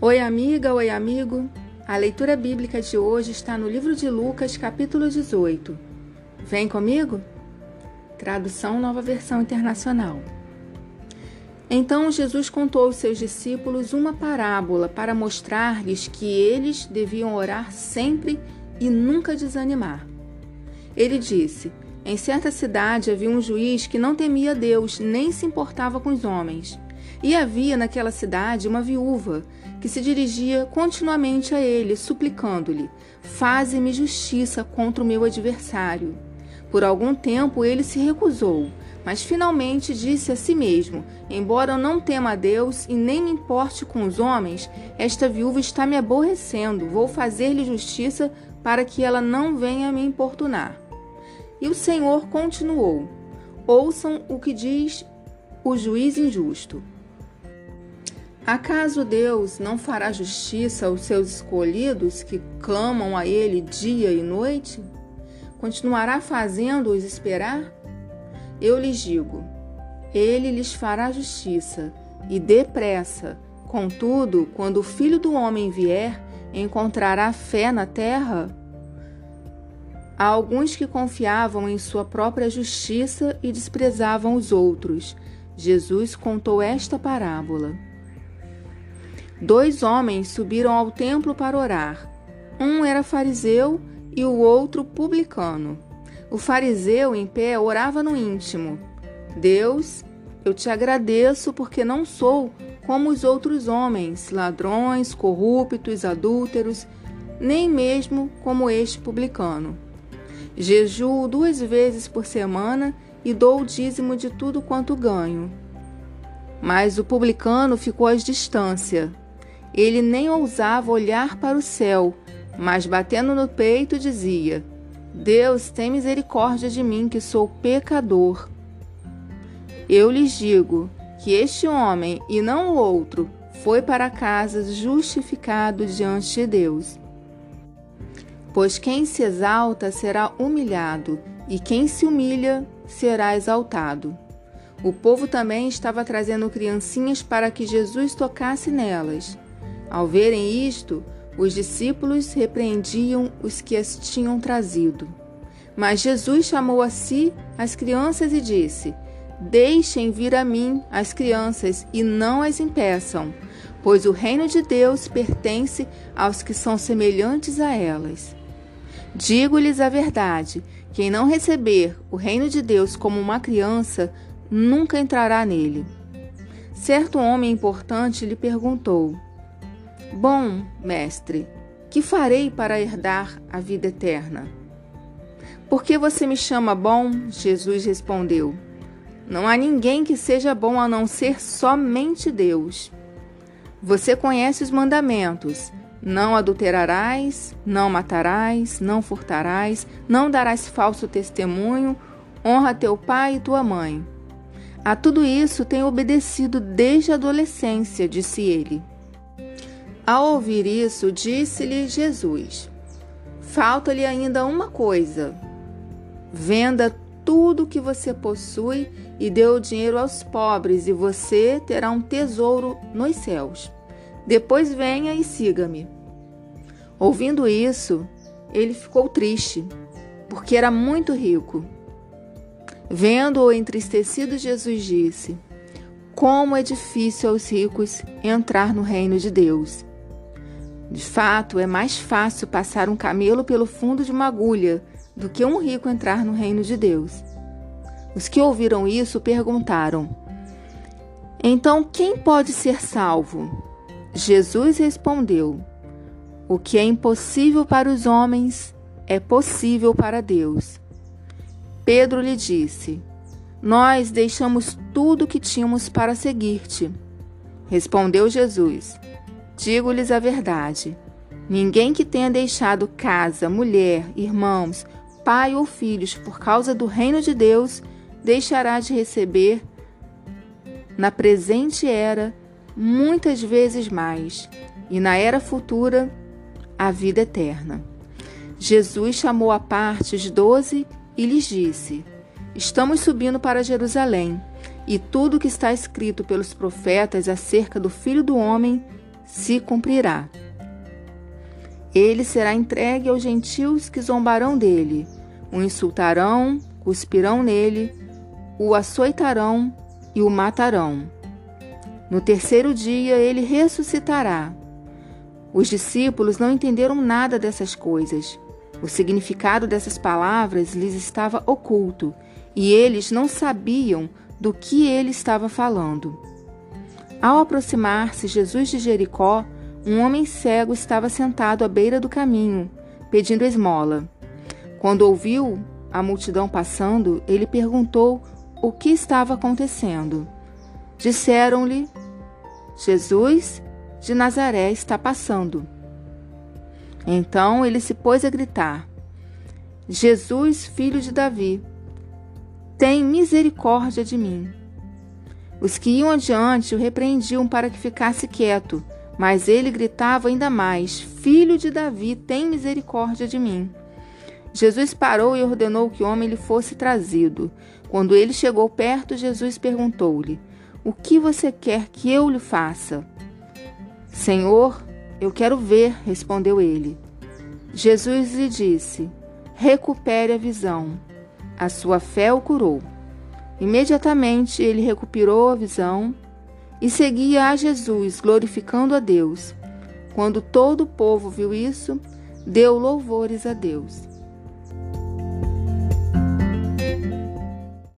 Oi, amiga, oi, amigo. A leitura bíblica de hoje está no livro de Lucas, capítulo 18. Vem comigo? Tradução Nova Versão Internacional. Então Jesus contou aos seus discípulos uma parábola para mostrar-lhes que eles deviam orar sempre e nunca desanimar. Ele disse: Em certa cidade havia um juiz que não temia Deus nem se importava com os homens. E havia naquela cidade uma viúva que se dirigia continuamente a ele, suplicando-lhe: Faze-me justiça contra o meu adversário. Por algum tempo ele se recusou, mas finalmente disse a si mesmo: Embora eu não tema a Deus e nem me importe com os homens, esta viúva está me aborrecendo. Vou fazer-lhe justiça para que ela não venha me importunar. E o Senhor continuou: Ouçam o que diz o juiz injusto. Acaso Deus não fará justiça aos seus escolhidos que clamam a Ele dia e noite? Continuará fazendo-os esperar? Eu lhes digo: Ele lhes fará justiça e depressa. Contudo, quando o filho do homem vier, encontrará fé na terra? Há alguns que confiavam em sua própria justiça e desprezavam os outros. Jesus contou esta parábola. Dois homens subiram ao templo para orar. Um era fariseu e o outro publicano. O fariseu, em pé, orava no íntimo: Deus, eu te agradeço porque não sou como os outros homens, ladrões, corruptos, adúlteros, nem mesmo como este publicano. Jejuo duas vezes por semana e dou o dízimo de tudo quanto ganho. Mas o publicano ficou à distância ele nem ousava olhar para o céu, mas batendo no peito dizia: Deus, tem misericórdia de mim, que sou pecador. Eu lhes digo que este homem, e não o outro, foi para casa justificado diante de Deus. Pois quem se exalta será humilhado, e quem se humilha será exaltado. O povo também estava trazendo criancinhas para que Jesus tocasse nelas. Ao verem isto, os discípulos repreendiam os que as tinham trazido. Mas Jesus chamou a si as crianças e disse: Deixem vir a mim as crianças e não as impeçam, pois o reino de Deus pertence aos que são semelhantes a elas. Digo-lhes a verdade: quem não receber o reino de Deus como uma criança, nunca entrará nele. Certo homem importante lhe perguntou: Bom, mestre, que farei para herdar a vida eterna? Por que você me chama bom? Jesus respondeu. Não há ninguém que seja bom a não ser somente Deus. Você conhece os mandamentos: não adulterarás, não matarás, não furtarás, não darás falso testemunho, honra teu pai e tua mãe. A tudo isso tenho obedecido desde a adolescência, disse ele. Ao ouvir isso, disse-lhe Jesus: Falta-lhe ainda uma coisa. Venda tudo o que você possui e dê o dinheiro aos pobres, e você terá um tesouro nos céus. Depois venha e siga-me. Ouvindo isso, ele ficou triste, porque era muito rico. Vendo-o entristecido, Jesus disse: Como é difícil aos ricos entrar no reino de Deus. De fato, é mais fácil passar um camelo pelo fundo de uma agulha do que um rico entrar no reino de Deus. Os que ouviram isso perguntaram: Então quem pode ser salvo? Jesus respondeu: O que é impossível para os homens é possível para Deus. Pedro lhe disse: Nós deixamos tudo o que tínhamos para seguir-te. Respondeu Jesus: Digo-lhes a verdade: ninguém que tenha deixado casa, mulher, irmãos, pai ou filhos por causa do reino de Deus deixará de receber na presente era muitas vezes mais, e na era futura a vida eterna. Jesus chamou à parte os doze e lhes disse: Estamos subindo para Jerusalém, e tudo o que está escrito pelos profetas acerca do Filho do Homem se cumprirá. Ele será entregue aos gentios que zombarão dele, o insultarão, cuspirão nele, o açoitarão e o matarão. No terceiro dia ele ressuscitará. Os discípulos não entenderam nada dessas coisas. O significado dessas palavras lhes estava oculto e eles não sabiam do que ele estava falando. Ao aproximar-se Jesus de Jericó, um homem cego estava sentado à beira do caminho, pedindo esmola. Quando ouviu a multidão passando, ele perguntou o que estava acontecendo. Disseram-lhe: Jesus de Nazaré está passando. Então ele se pôs a gritar: Jesus, filho de Davi, tem misericórdia de mim. Os que iam adiante o repreendiam para que ficasse quieto, mas ele gritava ainda mais: Filho de Davi, tem misericórdia de mim. Jesus parou e ordenou que o homem lhe fosse trazido. Quando ele chegou perto, Jesus perguntou-lhe: O que você quer que eu lhe faça? Senhor, eu quero ver, respondeu ele. Jesus lhe disse: Recupere a visão. A sua fé o curou. Imediatamente ele recuperou a visão e seguia a Jesus, glorificando a Deus. Quando todo o povo viu isso, deu louvores a Deus.